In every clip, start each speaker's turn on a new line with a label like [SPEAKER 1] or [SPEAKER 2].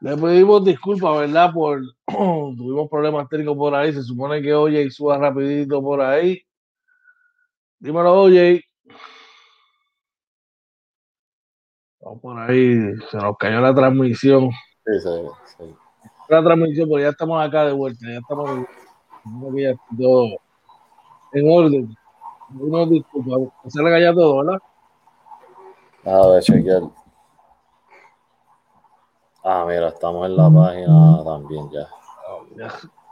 [SPEAKER 1] Le pedimos disculpas, ¿verdad? Por tuvimos problemas técnicos por ahí. Se supone que OJ suba rapidito por ahí. Dímelo, OJ. Vamos por ahí. Se nos cayó la transmisión.
[SPEAKER 2] Sí, sí, sí.
[SPEAKER 1] La transmisión, pero ya estamos acá de vuelta. Ya estamos de todo en orden. Uno disculpa. Se le cayó todo, ¿verdad?
[SPEAKER 2] A ver, chequear. Ah, mira, estamos en la página también ya.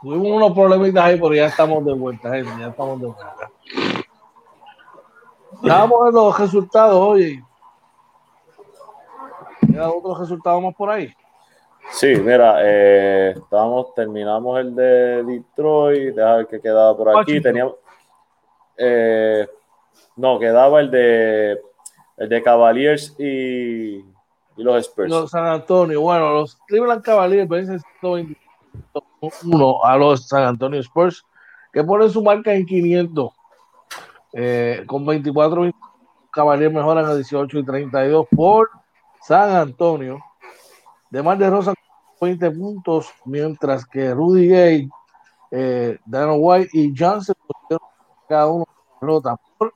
[SPEAKER 1] Tuvimos unos problemitas ahí, pero ya estamos de vuelta, gente. Ya estamos de vuelta. Estábamos en los resultados, oye. ¿Queda otros resultados más por ahí?
[SPEAKER 2] Sí, mira, eh, estamos, terminamos el de Detroit, deja ver qué quedaba por aquí. Teníamos, eh, no, quedaba el de el de Cavaliers y y los Spurs.
[SPEAKER 1] Los San Antonio. Bueno, los Cleveland Cavaliers vencen 121 a los San Antonio Spurs, que ponen su marca en 500. Eh, con 24 Cavaliers mejoran a 18 y 32 por San Antonio. De Mar de Rosa 20 puntos, mientras que Rudy Gay, eh, Dan White y Johnson cada uno pelota por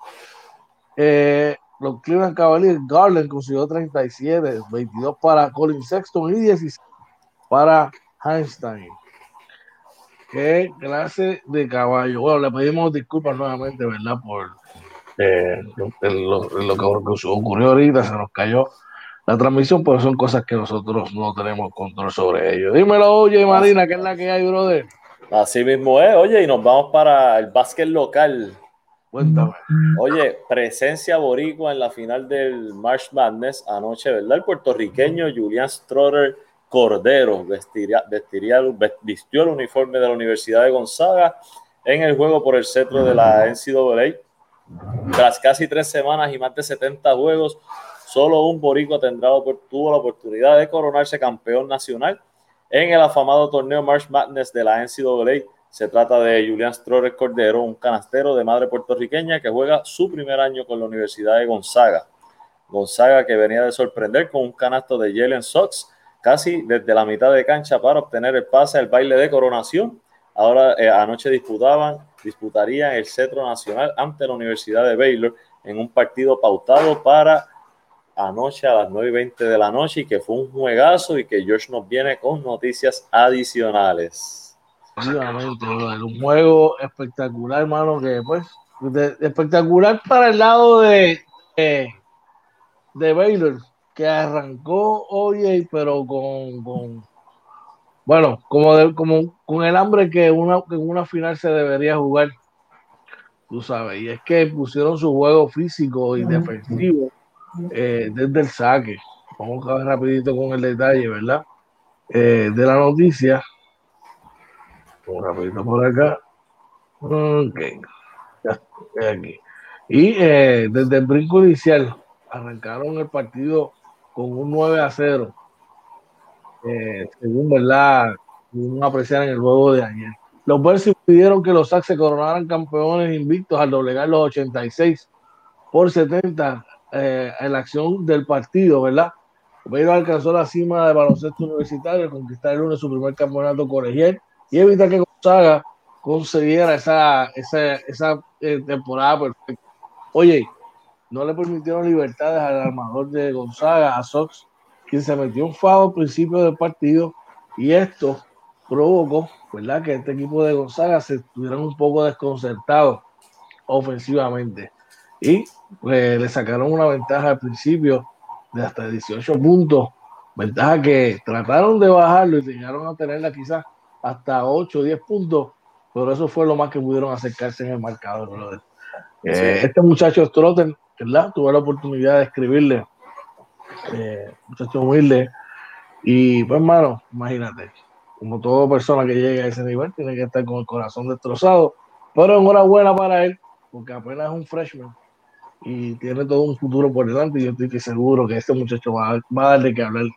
[SPEAKER 1] eh, los Cleveland Cavaliers, Garland consiguió 37, 22 para Colin Sexton y 16 para Einstein. Qué clase de caballo. Bueno, le pedimos disculpas nuevamente, ¿verdad? Por eh, lo, que ocurrió ahorita, se nos cayó la transmisión, pero son cosas que nosotros no tenemos control sobre ello. Dímelo, oye, Marina, ¿qué es la que hay, brother?
[SPEAKER 2] Así mismo es, oye, y nos vamos para el básquet local. Oye, presencia boricua en la final del March Madness anoche, ¿verdad? El puertorriqueño Julián Stroder Cordero vestiría, vestiría, vistió el uniforme de la Universidad de Gonzaga en el juego por el centro de la NCAA. Tras casi tres semanas y más de 70 juegos, solo un boricua tendrá, tuvo la oportunidad de coronarse campeón nacional en el afamado torneo March Madness de la NCAA se trata de Julián Strores Cordero, un canastero de madre puertorriqueña que juega su primer año con la Universidad de Gonzaga. Gonzaga que venía de sorprender con un canasto de Jalen Sox casi desde la mitad de cancha para obtener el pase al baile de coronación. Ahora eh, anoche disputaban, disputarían el cetro nacional ante la Universidad de Baylor en un partido pautado para anoche a las 9 y 20 de la noche y que fue un juegazo y que George nos viene con noticias adicionales
[SPEAKER 1] un juego espectacular, hermano, que pues, espectacular para el lado de, de, Baylor, que arrancó hoy, pero con, bueno, como, como con el hambre que una, en una final se debería jugar, tú sabes, y es que pusieron su juego físico y defensivo eh, desde el saque. Vamos a ver rapidito con el detalle, ¿verdad? Eh, de la noticia un rapidito por acá. Ok. Ya estoy aquí. Y eh, desde el brinco inicial arrancaron el partido con un 9 a 0. Eh, según verdad, un apreciar en el juego de ayer. Los Bears pidieron que los Sacs se coronaran campeones invictos al doblegar los 86 por 70 eh, en la acción del partido, ¿verdad? Pero alcanzó la cima de baloncesto universitario, conquistar el lunes su primer campeonato colegial y evitar que Gonzaga consiguiera esa, esa, esa eh, temporada perfecta. Oye, no le permitieron libertades al armador de Gonzaga, a Sox, quien se metió un fado al principio del partido y esto provocó, ¿verdad?, que este equipo de Gonzaga se estuvieran un poco desconcertados ofensivamente. Y pues, le sacaron una ventaja al principio de hasta 18 puntos, ventaja que trataron de bajarlo y llegaron a tenerla quizás hasta 8 o 10 puntos, pero eso fue lo más que pudieron acercarse en el marcador. Eh, este muchacho Strotten, ¿verdad? Tuve la oportunidad de escribirle, eh, muchacho humilde, y pues, hermano, imagínate, como toda persona que llega a ese nivel, tiene que estar con el corazón destrozado, pero enhorabuena para él, porque apenas es un freshman y tiene todo un futuro por delante, y yo estoy seguro que este muchacho va, va a darle que hablar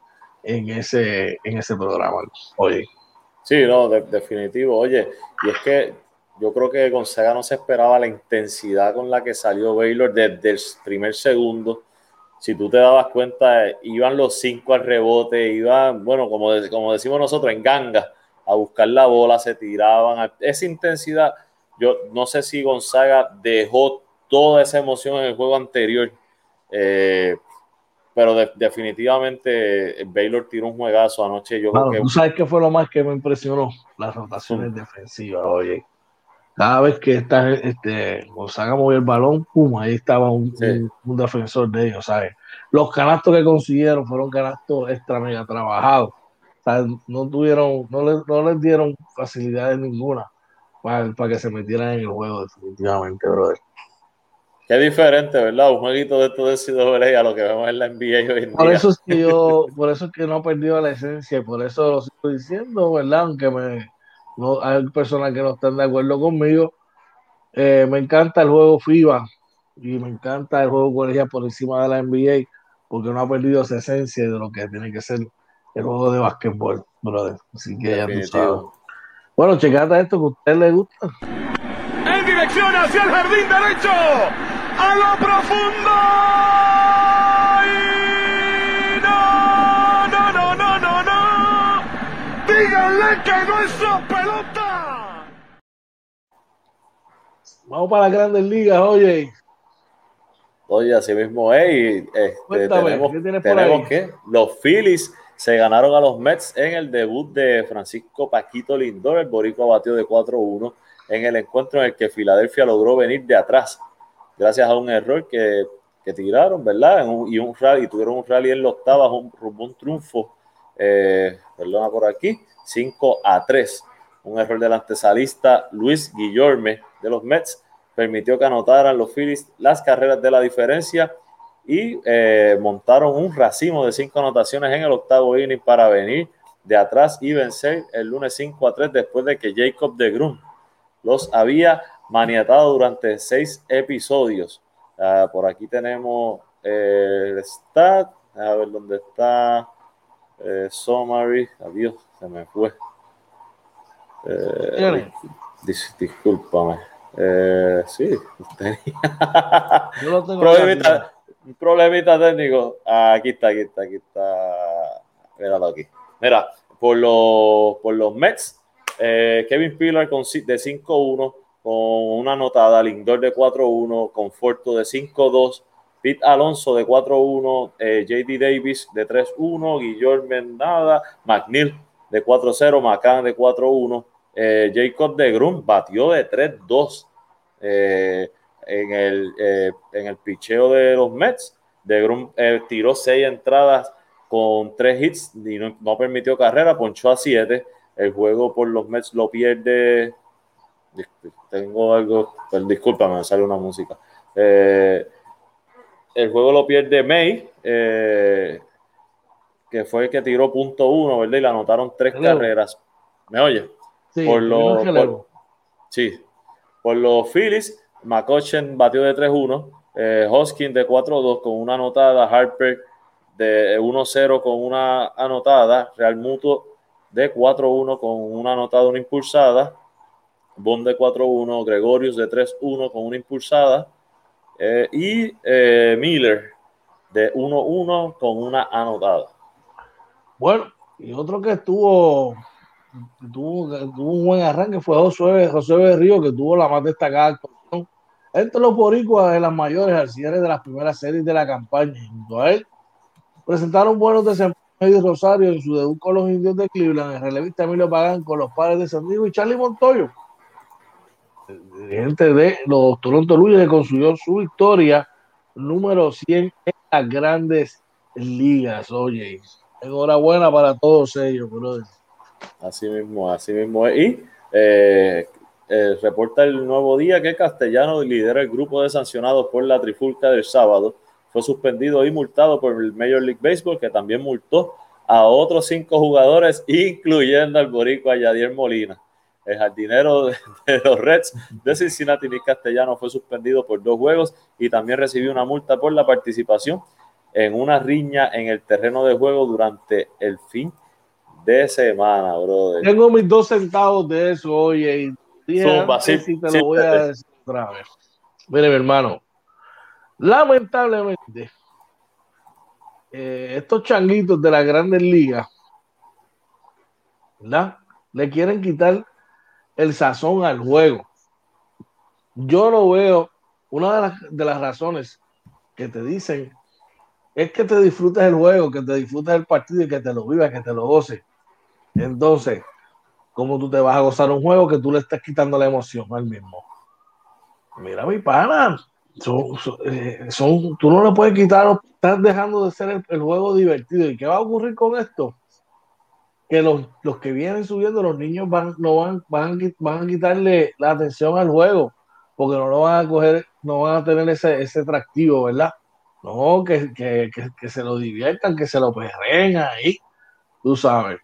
[SPEAKER 1] en ese, en ese programa. Oye.
[SPEAKER 2] Sí, no, definitivo. Oye, y es que yo creo que Gonzaga no se esperaba la intensidad con la que salió Baylor desde el primer segundo. si tú te dabas cuenta, iban los cinco al rebote, iban, bueno, como, como decimos nosotros, en ganga, a buscar la bola, se tiraban. Esa intensidad, yo no sé si Gonzaga dejó toda esa emoción en el juego anterior, eh, pero definitivamente Baylor tiró un juegazo anoche. Yo
[SPEAKER 1] que... Tú sabes qué fue lo más que me impresionó, las rotaciones defensivas, oye. Cada vez que está, este, Gonzaga movía el balón, pum, ahí estaba un, defensor de ellos, ¿sabes? Los canastos que consiguieron fueron canastos extra mega trabajados. no tuvieron, no les, no les dieron facilidades ninguna para, para que se metieran en el juego, definitivamente, brother.
[SPEAKER 2] Qué diferente, ¿verdad? Un jueguito de todo CW a lo que vemos en la NBA hoy en
[SPEAKER 1] por Eso es que yo, por eso es que no he perdido la esencia y por eso lo estoy diciendo, ¿verdad? Aunque me, no, hay personas que no están de acuerdo conmigo. Eh, me encanta el juego FIBA y me encanta el juego colegial por encima de la NBA porque no ha perdido esa esencia de lo que tiene que ser el juego de básquetbol, brother. Así que ya tú sabes. Bueno, checate esto que a usted le gusta.
[SPEAKER 3] En dirección hacia el jardín derecho a lo profundo. no, no, no, no, no, no. Díganle que no es su pelota.
[SPEAKER 1] Vamos para las grandes ligas, oye.
[SPEAKER 2] Oye, así mismo es. Y, este, tenemos, tenemos que los Phillies se ganaron a los Mets en el debut de Francisco Paquito Lindor. El boricua batió de 4-1 en el encuentro en el que Filadelfia logró venir de atrás gracias a un error que, que tiraron, ¿verdad? y un rally, tuvieron un rally en la octava, un, un triunfo, eh, perdona por aquí, 5 a 3. Un error del antesalista Luis Guillorme de los Mets permitió que anotaran los Phillies las carreras de la diferencia y eh, montaron un racimo de cinco anotaciones en el octavo inning para venir de atrás y vencer el lunes 5 a 3 después de que Jacob de Grun los había maniatado durante seis episodios. Ah, por aquí tenemos eh, el stat, a ver dónde está. Eh, summary, adiós, se me fue. Eh, dis, discúlpame. Eh, sí, tenía. Yo lo tengo problemita, un problemita técnico. Ah, aquí está, aquí está, aquí está. Míralo aquí. Mira, por los, por los Mets, eh, Kevin Pillar con, de 5-1 con una anotada, Lindor de 4-1, Conforto de 5-2, Pete Alonso de 4-1, eh, JD Davis de 3-1, Guillermo Mendada, McNeil de 4-0, McCann de 4-1, eh, Jacob de Grum batió de 3-2 eh, en, el, en el picheo de los Mets. De Grum tiró 6 entradas con 3 hits y no, no permitió carrera, ponchó a 7. El juego por los Mets lo pierde tengo algo, pues, discúlpame, me sale una música. Eh, el juego lo pierde May, eh, que fue el que tiró punto uno, ¿verdad? Y le anotaron tres carreras. ¿Me oye?
[SPEAKER 1] Sí, por, los,
[SPEAKER 2] sí, por los Phillies, McCutcheon batió de 3-1, eh, Hoskin de 4-2 con una anotada, Harper de 1-0 con una anotada, Real Mutuo de 4-1 con una anotada, una impulsada, Bond de 4-1, Gregorius de 3-1 con una impulsada eh, y eh, Miller de 1-1 con una anotada.
[SPEAKER 1] Bueno, y otro que estuvo, tuvo, un buen arranque fue José, José Berrío, que tuvo la más destacada actuación entre los boricuas de las mayores al cierre de las primeras series de la campaña. Presentaron buenos desempeños de Rosario en su debut con los indios de Cleveland, el relevista Emilio Pagán con los padres de San Diego y Charlie Montoyo dirigente de los Toronto Blue que consiguió su victoria número 100 en las grandes ligas. Oye, enhorabuena para todos ellos, brother.
[SPEAKER 2] Así mismo, así mismo. Y eh, eh, reporta el nuevo día que Castellano lidera el grupo de sancionados por la trifulca del sábado. Fue suspendido y multado por el Major League Baseball, que también multó a otros cinco jugadores, incluyendo al boricua Yadier Molina. El jardinero de, los Reds de Cincinnati, Nick Castellano, fue suspendido por dos juegos y también recibió una multa por la participación en una riña en el terreno de juego durante el fin de semana, brother.
[SPEAKER 1] Tengo mis dos centavos de eso, oye, y Zumba, sí, te lo voy a decir otra vez. Mire, mi hermano, lamentablemente, eh, estos changuitos de las grandes ligas, ¿verdad? Le quieren quitar el sazón al juego. Yo lo veo, una de las, de las razones que te dicen es que te disfrutes el juego, que te disfrutes el partido y que te lo vivas, que te lo goces. Entonces, ¿cómo tú te vas a gozar un juego que tú le estás quitando la emoción al mismo? Mira, mi pana, eh, son, tú no le puedes quitar, estás dejando de ser el, juego divertido. ¿Y qué va a ocurrir con esto? Que los, que vienen subiendo, los niños van, no van, van, van a quitarle la atención al juego, porque no lo van a coger, no van a tener ese, ese atractivo, ¿verdad? No, que, que, que, se lo diviertan, que se lo perren ahí, tú sabes.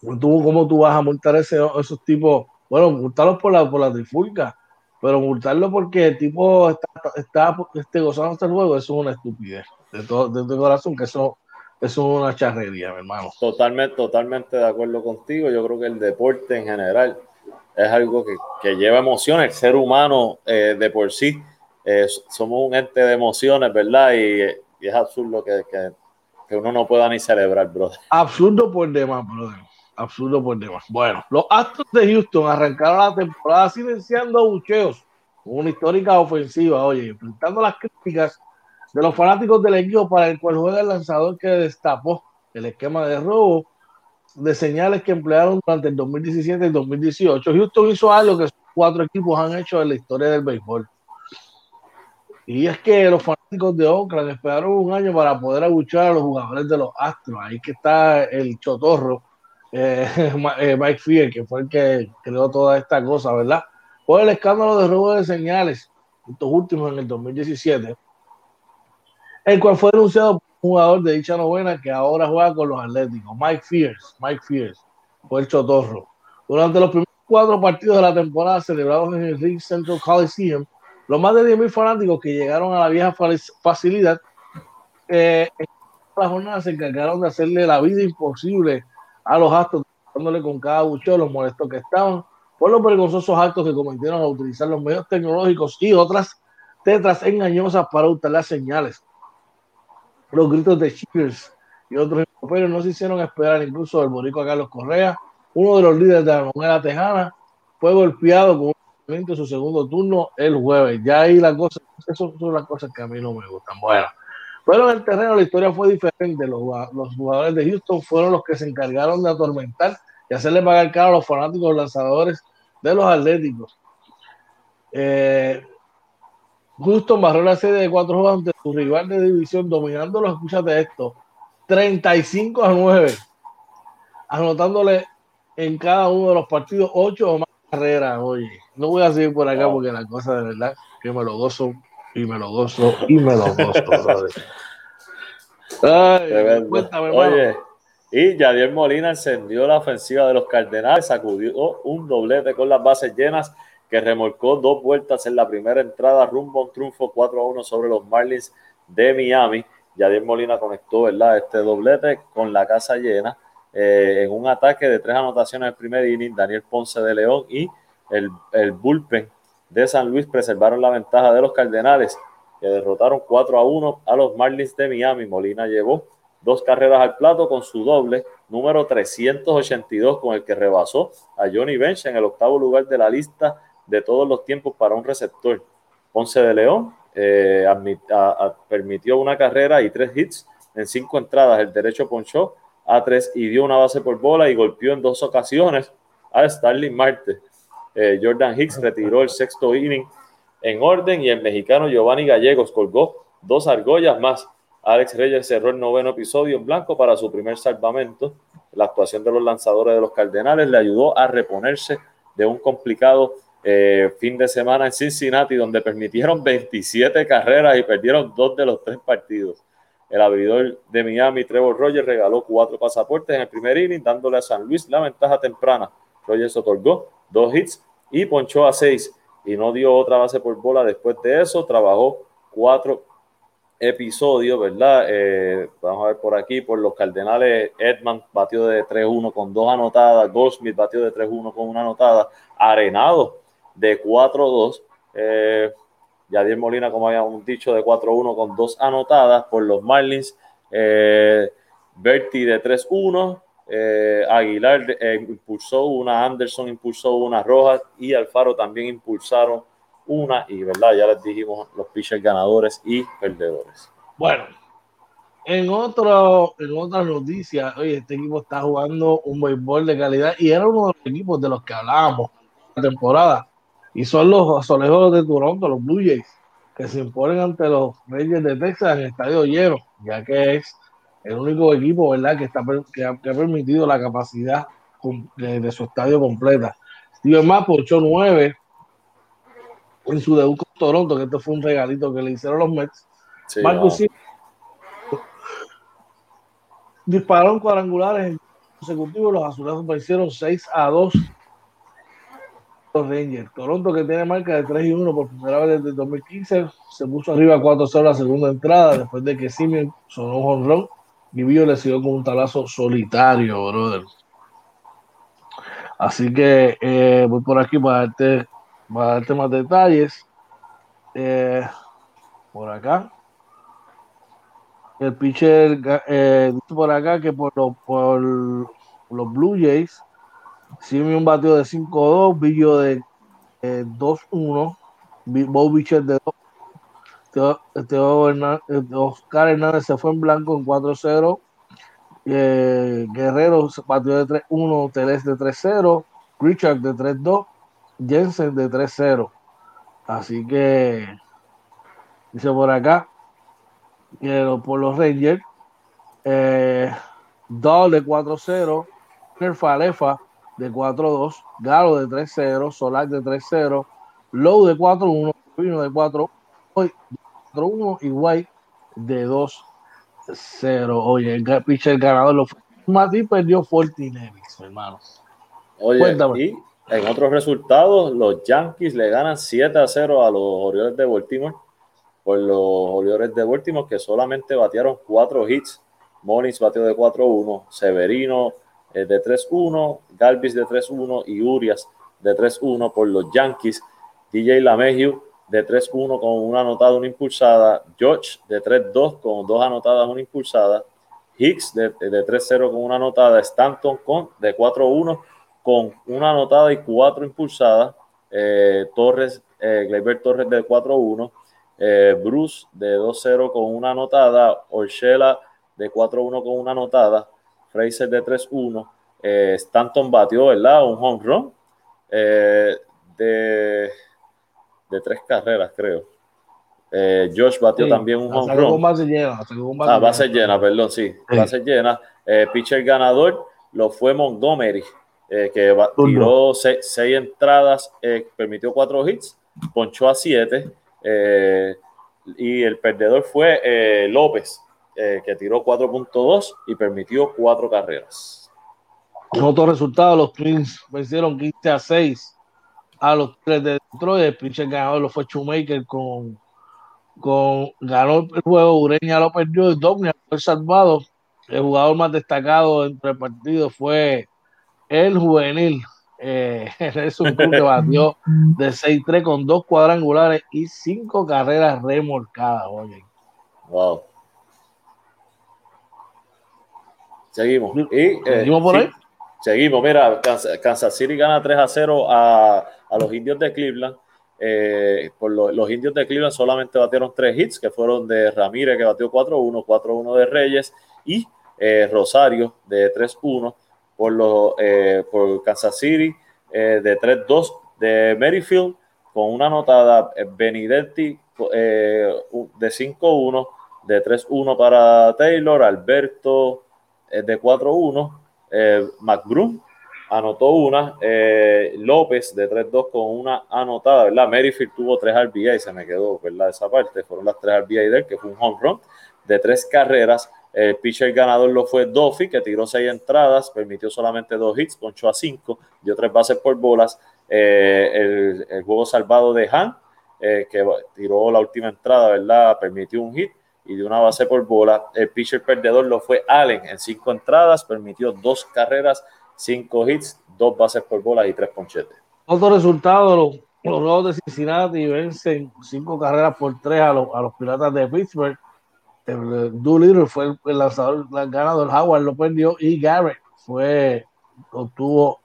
[SPEAKER 1] ¿Tú, ¿Cómo tú vas a multar ese, esos tipos? Bueno, multarlos por la, por la trifulca, pero multarlo porque el tipo está, está este, gozando este juego, eso es una estupidez. De todo, de corazón, que eso, eso es una charrería, mi hermano.
[SPEAKER 2] Totalmente, totalmente de acuerdo contigo. Yo creo que el deporte en general es algo que, que lleva emoción. El ser humano eh, de por sí eh, somos un ente de emociones, ¿verdad? Y, es absurdo que, que, que, uno no pueda ni celebrar, brother.
[SPEAKER 1] Absurdo por demás, brother. Absurdo por demás. Bueno, los Astros de Houston arrancaron la temporada silenciando bucheos una histórica ofensiva, oye, enfrentando las críticas de los fanáticos del equipo para el cual juega el lanzador que destapó el esquema de robo de señales que emplearon durante el 2017 y 2018. Houston hizo algo que cuatro equipos han hecho en la historia del béisbol. Y es que los fanáticos de Oakland esperaron un año para poder abuchar a los jugadores de los Astros. Ahí que está el chotorro, eh, eh, Mike Fier, que fue el que creó toda esta cosa, ¿verdad? Por el escándalo de robo de señales, estos últimos en el 2017, el cual fue denunciado por un jugador de dicha novena que ahora juega con los Atléticos, Mike Fierce, Mike Fierce, fue el chotorro. Durante los primeros cuatro partidos de la temporada celebrados en el Ring Central Coliseum, los más de 10.000 fanáticos que llegaron a la vieja facilidad eh, en la jornada se encargaron de hacerle la vida imposible a los actos, dándole con cada bucheo los molestos que estaban por los vergonzosos actos que cometieron a utilizar los medios tecnológicos y otras tetras engañosas para usar las señales. Los gritos de Cheers y otros pero no se hicieron esperar, incluso el boricua Carlos Correa, uno de los líderes de la novela tejana, fue golpeado con un su segundo turno el jueves. Ya ahí la cosa, esas son las cosas que a mí no me gustan. Bueno, pero en el terreno la historia fue diferente. Los, los jugadores de Houston fueron los que se encargaron de atormentar y hacerle pagar caro a los fanáticos lanzadores de los Atléticos. Eh, Justo barró la serie de cuatro juegos ante su rival de división, dominando los escuchas de esto, 35 a 9, anotándole en cada uno de los partidos 8 o más carreras. Oye, no voy a seguir por acá porque la cosa de verdad que me lo gozo y me lo gozo y me lo gozo.
[SPEAKER 2] Ay, cuéntame, Oye, y Yadier Molina encendió la ofensiva de los Cardenales, sacudió un doblete con las bases llenas que remolcó dos vueltas en la primera entrada rumbo a un triunfo 4 a 1 sobre los Marlins de Miami. Yadier Molina conectó ¿verdad? este doblete con la casa llena eh, en un ataque de tres anotaciones en el primer inning. Daniel Ponce de León y el, el bullpen de San Luis preservaron la ventaja de los Cardenales que derrotaron 4 a 1 a los Marlins de Miami. Molina llevó dos carreras al plato con su doble, número 382, con el que rebasó a Johnny Bench en el octavo lugar de la lista de todos los tiempos para un receptor. Ponce de León eh, permitió una carrera y tres hits en cinco entradas. El derecho ponchó a tres y dio una base por bola y golpeó en dos ocasiones a Starling Marte. Eh, Jordan Hicks retiró el sexto inning en orden y el mexicano Giovanni Gallegos colgó dos argollas más Alex Reyes cerró el noveno episodio en blanco para su primer salvamento. La actuación de los lanzadores de los Cardenales le ayudó a reponerse de un complicado eh, fin de semana en Cincinnati, donde permitieron 27 carreras y perdieron dos de los tres partidos. El abridor de Miami, Trevor Rogers, regaló cuatro pasaportes en el primer inning, dándole a San Luis la ventaja temprana. Rogers otorgó dos hits y ponchó a seis y no dio otra base por bola. Después de eso, trabajó cuatro episodio, ¿verdad? Eh, vamos a ver por aquí, por los Cardenales, Edman batió de 3-1 con dos anotadas, Goldsmith batió de 3-1 con una anotada, Arenado de 4-2, eh, Yadier Molina, como habíamos dicho, de 4-1 con dos anotadas por los Marlins. Eh, Berti de 3-1. Eh, Aguilar eh, impulsó una, Anderson impulsó una, roja y Alfaro también impulsaron una. Y verdad, ya les dijimos los pitchers ganadores y perdedores.
[SPEAKER 1] Bueno, en, otro, en otras noticias, oye, este equipo está jugando un béisbol de calidad y era uno de los equipos de los que hablábamos la temporada. Y son los azulejos de Toronto, los Blue Jays, que se imponen ante los Reyes de Texas en el estadio lleno, ya que es el único equipo, ¿verdad?, que, está, que, ha, permitido la capacidad de, su estadio completa. Steven más por 8-9 en su debut con Toronto, que esto fue un regalito que le hicieron los Mets. Marcus dispararon cuadrangulares consecutivos, los azulejos vencieron 6 a 2 los Rangers. Toronto que tiene marca de 3 y 1 por primera vez desde 2015 se puso arriba 4-0 la segunda entrada después de que Simeon sonó un honrón Vio le siguió con un talazo solitario, brother. Así que eh, voy por aquí para darte, para darte más detalles. Eh, por acá. El pitcher eh, por acá que por, por los Blue Jays, Simeon batió de 5-2, Villo de 2-1, Bob Bichel de 2. Oscar Hernández se fue en blanco en 4-0. Eh, Guerrero batió de 3-1, Teles de 3-0, Richard de 3-2, Jensen de 3-0. Así que dice por acá que por los Rangers, eh, de 4-0, Nerfalefa de 4-2, Galo de 3-0, Solar de 3-0, Low de 4-1, Vino de 4-1 y White de 2-0. Oye, el pitcher ganador lo fue. Mati perdió Fortinevis, hermano.
[SPEAKER 2] Oye, y en otros resultados, los Yankees le ganan 7 0 a los Orioles de Baltimore. Por los Orioles de Baltimore que solamente batearon 4 hits. Moniz batió de 4-1, Severino eh, de 3-1, Galvis de 3-1 y Urias de 3-1 por los Yankees. DJ LaMehieu de 3-1 con una anotada, una impulsada. George de 3-2 con dos anotadas, una impulsada. Hicks de, de 3-0 con una anotada. Stanton con de 4-1 con una anotada y cuatro impulsadas. Eh, Torres, eh, Torres de 4-1. Eh, Bruce de 2-0 con una anotada. Orchela de 4-1 con una anotada. Fraser de 3-1. Eh, Stanton batió, ¿verdad? Un home run eh, de, de tres carreras, creo. Eh, Josh batió también un home run.
[SPEAKER 1] Base llena,
[SPEAKER 2] ah, base llena, perdón, sí. Base llena. pitcher ganador lo fue Montgomery, que tiró seis, entradas, permitió cuatro hits, ponchó a siete. y el perdedor fue López, eh, que tiró 4.2 y permitió cuatro carreras.
[SPEAKER 1] En otro resultado, los Twins vencieron 15 a 6 a los tres de Detroit. El pitcher ganador lo fue Shoemaker con, con ganó el juego, Ureña lo perdió y Domnia fue salvado. El jugador más destacado entre el partido fue el juvenil. Eh, un Cruz que batió de 6-3 con dos cuadrangulares y cinco carreras remolcadas. Oye.
[SPEAKER 2] Wow. Seguimos. Y, eh,
[SPEAKER 1] ¿Seguimos por ahí?
[SPEAKER 2] seguimos. Mira, Kansas City gana 3 a 0 a, a los indios de Cleveland. Eh, por los indios de Cleveland solamente batieron tres hits, que fueron de Ramírez, que batió 4-1, 4-1 de Reyes, y eh, Rosario de 3-1 por, los, por Kansas City de 3-2 de Merrifield, con una anotada Benedetti de 5-1, de 3-1 para Taylor, Alberto de 4-1. Eh, McBroom anotó una. Eh, López de 3-2 con una anotada, ¿verdad? Merrifield tuvo 3 RBI y se me quedó, ¿verdad? Esa parte. Fueron las 3 RBI de él, que fue un home run de tres carreras. El pitcher ganador lo fue Duffy, que tiró 6 entradas, permitió solamente 2 hits, ponchó a 5, dio 3 bases por bolas. Eh, el, juego salvado de Han, que tiró la última entrada, ¿verdad? Permitió un hit y de una base por bola. El pitcher perdedor lo fue Allen en cinco entradas, permitió dos carreras, cinco hits, dos bases por bola y tres ponchetes.
[SPEAKER 1] Otro resultado, los, los de Cincinnati vencen cinco carreras por tres a los, a los Piratas de Pittsburgh. Doolittle fue el lanzador el ganador, Howard lo perdió y Garrett fue, obtuvo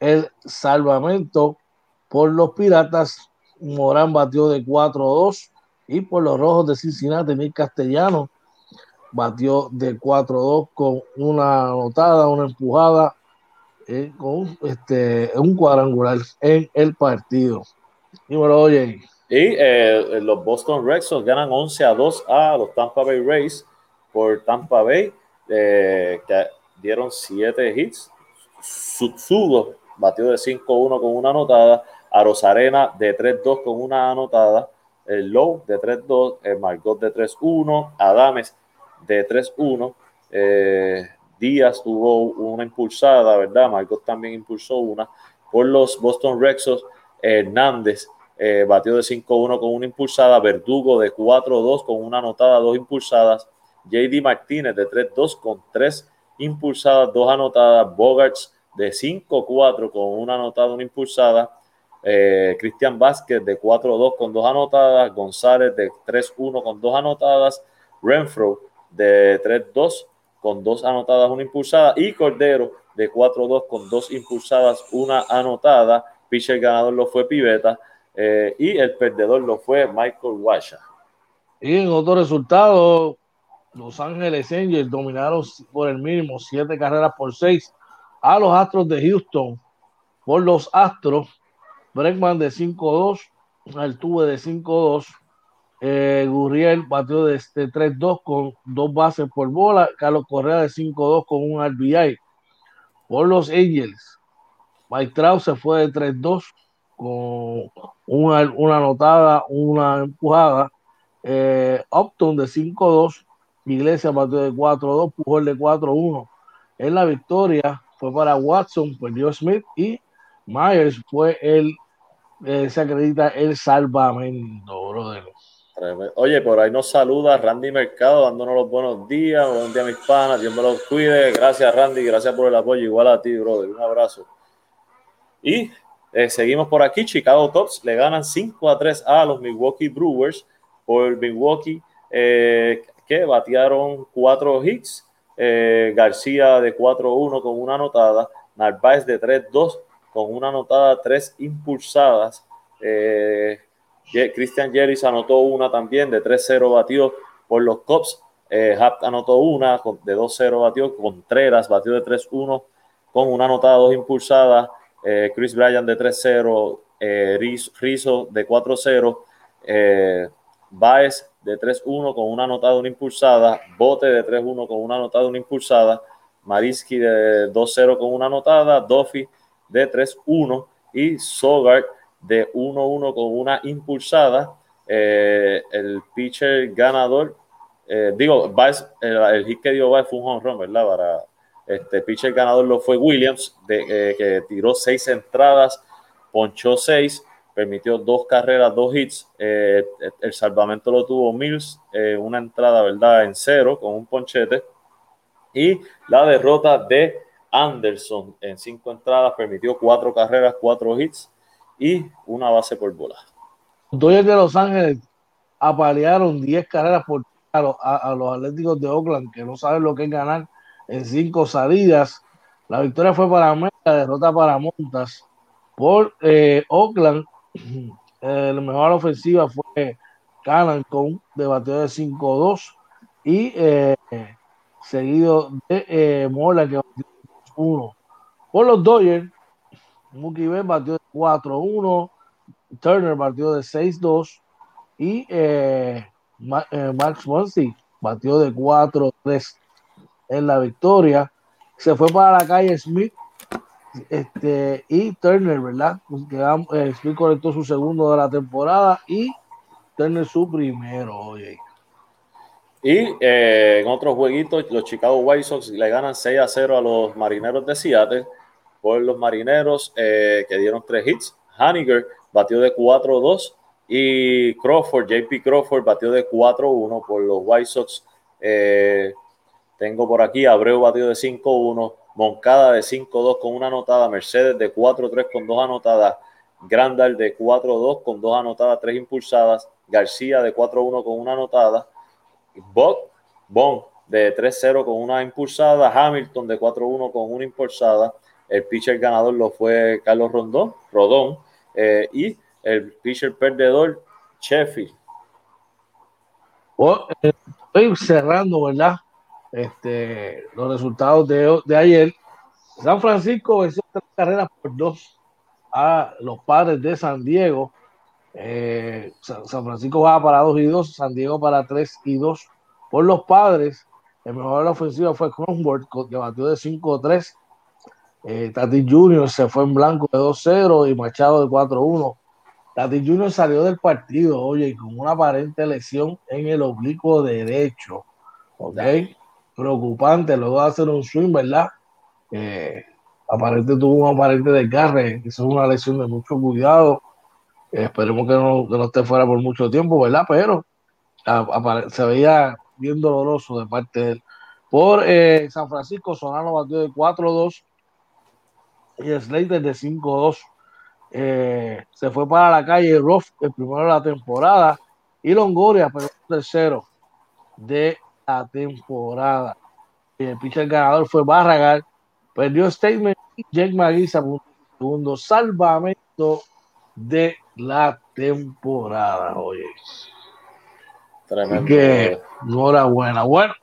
[SPEAKER 1] el salvamento por los Piratas. Morán batió de 4-2 y por los Rojos de Cincinnati, Nick Castellano batió de 4-2 con una anotada, una empujada, eh, con este, un cuadrangular en el partido. Dímelo, oye.
[SPEAKER 2] Y eh, los Boston Red Sox ganan 11 a 2 a los Tampa Bay Rays por Tampa Bay, eh, que dieron 7 hits. Sutsugo batió de 5-1 con una anotada. A Rosarena de 3-2 con una anotada. El Low de 3-2. El Margot de 3-1. Adames de 3-1. Eh, Díaz tuvo una impulsada, ¿verdad? Margot también impulsó una. Por los Boston Red Sox, Hernández eh, batió de 5-1 con una impulsada, Verdugo de 4-2 con una anotada, dos impulsadas, JD Martínez de 3-2 con tres impulsadas, dos anotadas, Bogarts de 5-4 con una anotada, una impulsada, eh, Cristian Vázquez de 4-2 con dos anotadas, González de 3-1 con dos anotadas, Renfro de 3-2 con dos anotadas, una impulsada, y Cordero de 4-2 con dos impulsadas, una anotada. Pitcher ganador lo fue Piveta. Eh, y el perdedor lo fue Michael Washa.
[SPEAKER 1] Y en otro resultado, Los Ángeles Angels dominaron por el mínimo siete carreras por seis a los Astros de Houston. Por los Astros, Bregman de 5-2, Altuve de 5-2, eh, Gurriel batió de, 3-2 con dos bases por bola, Carlos Correa de 5-2 con un RBI. Por los Angels, Mike Trout se fue de 3-2 con una, una anotada, una empujada. Eh, Upton de 5-2, Iglesia batió de 4-2, Pujol de 4-1. En la victoria fue para Watson, perdió Smith y Myers fue el, eh, se acredita el salvamento, brother.
[SPEAKER 2] Oye, por ahí nos saluda Randy Mercado dándonos los buenos días, buenos días mis panas, Dios me los cuide, gracias Randy, gracias por el apoyo, igual a ti, brother, un abrazo. Y eh, seguimos por aquí. Chicago Cubs le ganan 5 a 3 a los Milwaukee Brewers por Milwaukee, eh, que batearon 4 hits. Eh, García de 4-1 con una anotada. Narváez de 3-2 con una anotada, 3 impulsadas. Christian Jerry anotó una también de 3-0 batió por los Cubs. Hapt anotó una de 2-0 batió. Contreras batió de 3-1 con una anotada, dos impulsadas. Eh, Chris Bryan de 3-0, eh, Rizzo de 4-0, eh, Baez de 3-1 con una anotada, una impulsada, Bote de 3-1 con una anotada, una impulsada, Mariski de 2-0 con una anotada, Duffy de 3-1 y Sogart de 1-1 con una impulsada. Eh, el pitcher ganador, digo, Baez, el, hit que dio Baez fue un home run, ¿verdad? Para, este pitcher ganador lo fue Williams, eh, que tiró seis entradas, ponchó seis, permitió dos carreras, dos hits. Eh, el salvamento lo tuvo Mills, eh, una entrada, ¿verdad? En cero, con un ponchete. Y la derrota de Anderson en cinco entradas, permitió cuatro carreras, cuatro hits y una base por bola.
[SPEAKER 1] Los de Los Ángeles apalearon 10 carreras por a los Atléticos de Oakland, que no saben lo que es ganar en cinco salidas. La victoria fue para América, la derrota para Montas. Por eh, Oakland, eh, la mejor ofensiva fue Cannon con de bateo de 5-2 y eh, seguido de Mola que batió 1. Por los Dodgers, Mookie Betts batió 4-1, Turner batió de 6-2 y Max Monsi batió de 4-3 en la victoria. Se fue para la calle Smith este, y Turner, ¿verdad? Eh, Smith conectó su segundo de la temporada y Turner su primero. Oye.
[SPEAKER 2] Y eh, en otros jueguitos, los Chicago White Sox le ganan 6 a 0 a los marineros de Seattle. Por los marineros eh, que dieron tres hits. Haniger batió de 4-2 y Crawford, JP Crawford batió de 4-1 por los White Sox. Eh, tengo por aquí Abreu batido de 5-1, Moncada de 5-2 con una anotada, Mercedes de 4-3 con dos anotadas, Grandal de 4-2 con dos anotadas, tres impulsadas, García de 4-1 con una anotada, Bob Bond de 3-0 con una impulsada, Hamilton de 4-1 con una impulsada, el pitcher ganador lo fue Carlos Rondón, Rodón, eh, y el pitcher perdedor, Sheffield.
[SPEAKER 1] Eh, estoy cerrando, ¿verdad? Este, los resultados de, de ayer. San Francisco venció tres carreras por dos a los padres de San Diego. Eh, San Francisco va para 2 y 2, San Diego para 3 y 2 por los padres. El mejor de la ofensiva fue Cronenworth, que batió de 5-3. Eh, Tati Junior se fue en blanco de 2-0 y Machado de 4-1. Tati Junior salió del partido, oye, con una aparente lesión en el oblicuo derecho. ¿Ok? Preocupante, luego de hacer un swing, ¿verdad? Eh, aparente tuvo un aparente desgarre, eso es una lesión de mucho cuidado. esperemos que no, que no, esté fuera por mucho tiempo, ¿verdad? Pero se veía bien doloroso de parte de él. Por eh, San Francisco, Solano batió de 4-2 y Slater de 5-2. Eh, se fue para la calle Ruff el primero de la temporada y Longoria pero el tercero de la temporada. Y el pitcher ganador fue Barragal, perdió Statement y Jake Maguisa segundo salvamento de la temporada. Oye, Tremendo. que enhorabuena. Bueno,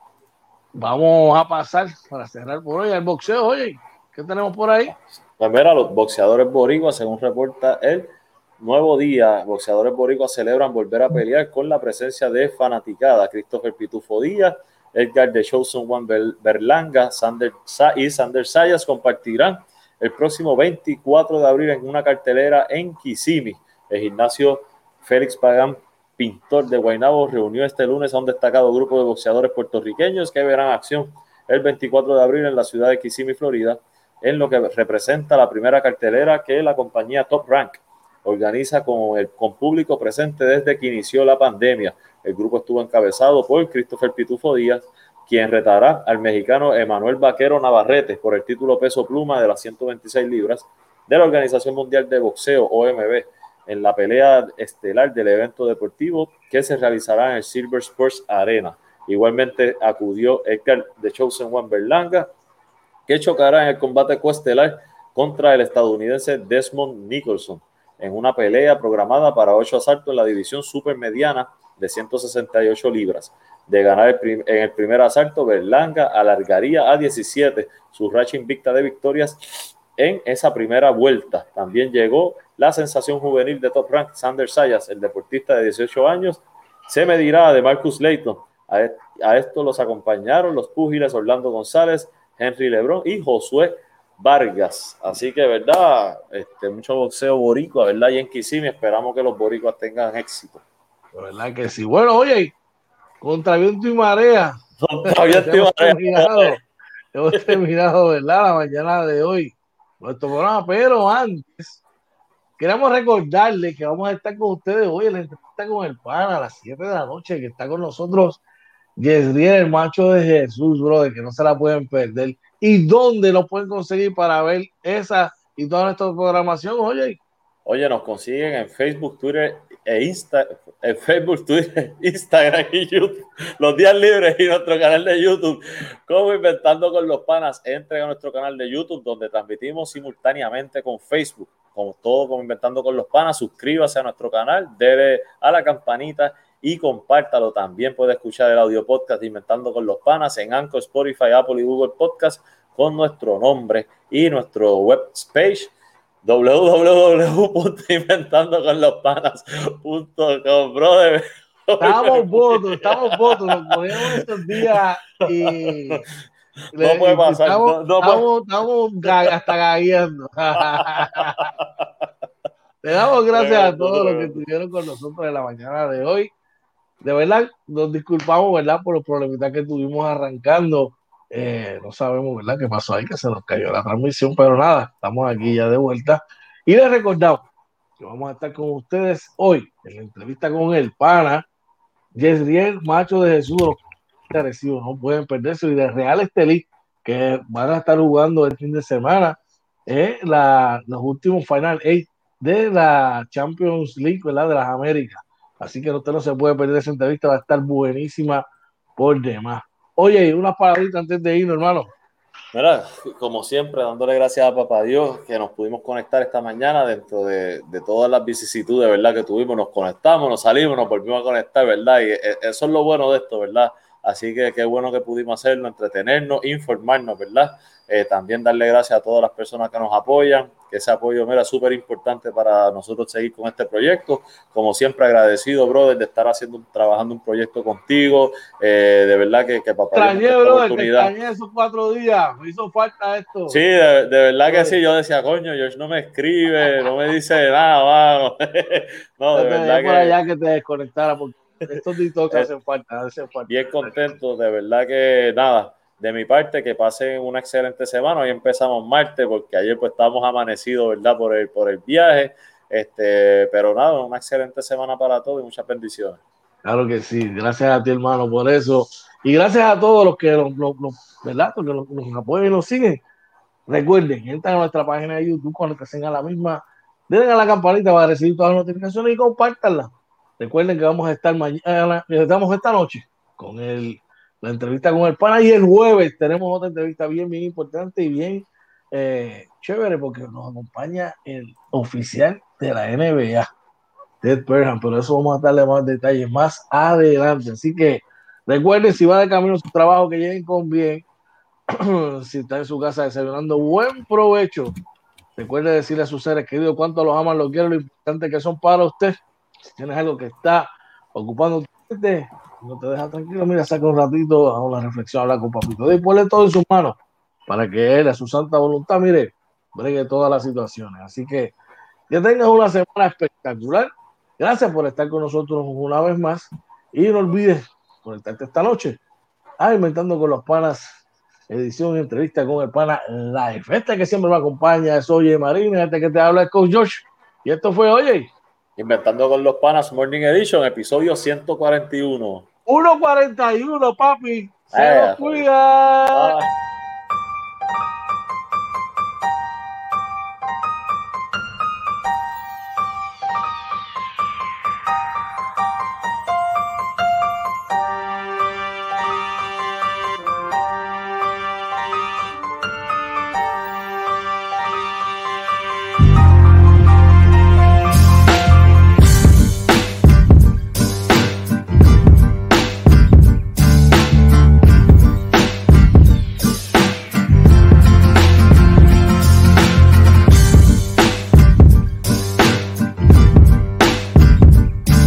[SPEAKER 1] vamos a pasar para cerrar por hoy al boxeo. Oye, ¿qué tenemos por ahí?
[SPEAKER 2] Pues los boxeadores boricuas, según reporta el Nuevo Día, boxeadores boricuas celebran volver a pelear con la presencia de fanaticada. Christopher Pitufo Díaz, Edgar de Chosen Juan Berlanga Sander, y Sander Sayas compartirán el próximo 24 de abril en una cartelera en Kissimmee. El gimnasio Félix Pagán pintor de Guaynabo, reunió este lunes a un destacado grupo de boxeadores puertorriqueños que verán acción el 24 de abril en la ciudad de Kissimmee, Florida, en lo que representa la primera cartelera que la compañía Top Rank organiza con, el, con público presente desde que inició la pandemia. El grupo estuvo encabezado por Christopher Pitufo Díaz, quien retará al mexicano Emanuel Vaquero Navarrete por el título peso pluma de las 126 libras de la Organización Mundial de Boxeo, OMB, en la pelea estelar del evento deportivo que se realizará en el Silver Sports Arena. Igualmente acudió Edgar de Chosen Juan Berlanga, que chocará en el combate coestelar contra el estadounidense Desmond Nicholson en una pelea programada para ocho asaltos en la división supermediana de 168 libras. De ganar en el primer asalto, Berlanga alargaría a 17 su racha invicta de victorias en esa primera vuelta. También llegó la sensación juvenil de Top Rank, Sander Sayas, el deportista de 18 años, se medirá de Marcus Layton. A, esto los acompañaron los púgiles Orlando González, Henry Lebron y Josué Vargas. Así que, ¿verdad? Este, mucho boxeo boricua, ¿verdad? Y en Kissimmee esperamos que los boricuas tengan éxito.
[SPEAKER 1] ¿Verdad que sí? Bueno, oye, contra viento y marea.
[SPEAKER 2] Contra viento y marea.
[SPEAKER 1] hemos terminado, ¿verdad? La mañana de hoy. Nuestro programa, pero antes Queremos recordarle que vamos a estar con ustedes hoy en la entrevista con el pan a las 7 de la noche, que está con nosotros Yesriel, el macho de Jesús, brother, que no se la pueden perder. ¿Y dónde lo pueden conseguir para ver esa y toda nuestra programación? Oye,
[SPEAKER 2] Oye, nos consiguen en Facebook, Twitter e Insta, en Facebook, Twitter, Instagram y YouTube, los días libres y nuestro canal de YouTube, como Inventando con los Panas, entren a nuestro canal de YouTube donde transmitimos simultáneamente con Facebook como todo como Inventando con los Panas, suscríbase a nuestro canal, debe a la campanita y compártalo. También puede escuchar el audio podcast Inventando con los Panas en Anchor, Spotify, Apple y Google Podcast con nuestro nombre y nuestro web page www.inventandoconlospanas.com brother
[SPEAKER 1] estamos votos estamos votos nos cogemos estos días y
[SPEAKER 2] no puede pasar.
[SPEAKER 1] Estamos, no, estamos, hasta gagueando. Le damos gracias a todos los que estuvieron con nosotros en la mañana de hoy. De verdad, nos disculpamos, ¿verdad? Por los problemitas que tuvimos arrancando. Eh, no sabemos, ¿verdad? Qué pasó ahí, que se nos cayó la transmisión, pero nada, estamos aquí ya de vuelta. Y les recordamos que vamos a estar con ustedes hoy en la entrevista con el pana, Yesriel Macho de Jesús, recibo, no pueden perderse. Y de Real Estelí, que van a estar jugando el fin de semana, eh, la, los últimos Final Eight de la Champions League, ¿verdad? De las Américas. Así que usted no se puede perder esa entrevista, va a estar buenísima por demás. Oye, unas palabritas antes de irnos, hermano.
[SPEAKER 2] Mira, como siempre, dándole gracias a Papá Dios que nos pudimos conectar esta mañana dentro de, de, todas las vicisitudes, ¿verdad? Que tuvimos, nos conectamos, nos salimos, nos volvimos a conectar, ¿verdad? Y e, eso es lo bueno de esto, ¿verdad? Así que qué bueno que pudimos hacerlo, entretenernos, informarnos, ¿verdad? Eh, también darle gracias a todas las personas que nos apoyan, que ese apoyo era súper importante para nosotros seguir con este proyecto. Como siempre, agradecido, brother, de estar haciendo, trabajando un proyecto contigo. Eh, de verdad que, que papá.
[SPEAKER 1] Extrañé, brother, extrañé esos cuatro días. Me hizo falta esto.
[SPEAKER 2] Sí, de, verdad que sí. Yo decía, coño, George no me escribe, no me dice nada, vamos.
[SPEAKER 1] no, de verdad que. allá que te desconectara porque estos TikToks hacen falta, hacen falta.
[SPEAKER 2] Bien contento, de verdad que nada de mi parte, que pasen una excelente semana. Hoy empezamos martes, porque ayer pues estábamos amanecidos, ¿verdad? Por el, por el viaje. Este, pero nada, una excelente semana para todos y muchas bendiciones.
[SPEAKER 1] Claro que sí, gracias a ti, hermano, por eso. Y gracias a todos los que nos, ¿verdad? Porque nos, apoyan y nos siguen. Recuerden, entren a nuestra página de YouTube cuando estén a la misma. Denle a la campanita para recibir todas las notificaciones y compártanla. Recuerden que vamos a estar mañana, estamos esta noche con el la entrevista con el pana y el jueves tenemos otra entrevista bien, bien importante y bien eh, chévere porque nos acompaña el oficial de la NBA, Ted Perham, pero eso vamos a darle más detalles más adelante. Así que recuerden, si va de camino a su trabajo, que lleguen con bien. si está en su casa desayunando, buen provecho. Recuerde decirle a sus seres queridos cuánto los aman, los quieren, lo importante que son para usted. Si tienes algo que está ocupando no te deja tranquilo, mira, saca un ratito, a una reflexión, habla con papito, y ponle todo en sus manos para que él, a su santa voluntad, mire, bregue todas las situaciones. Así que que tengas una semana espectacular. Gracias por estar con nosotros una vez más. Y no olvides conectarte esta noche a Inventando con los Panas, edición entrevista con el pana Live. Este que siempre me acompaña es Oye Marina, este que te habla es Coach Josh. Y esto fue Oye.
[SPEAKER 2] Inventando con los Panas Morning Edition, episodio 141.
[SPEAKER 1] 1.41, papi. Se eh, cuida.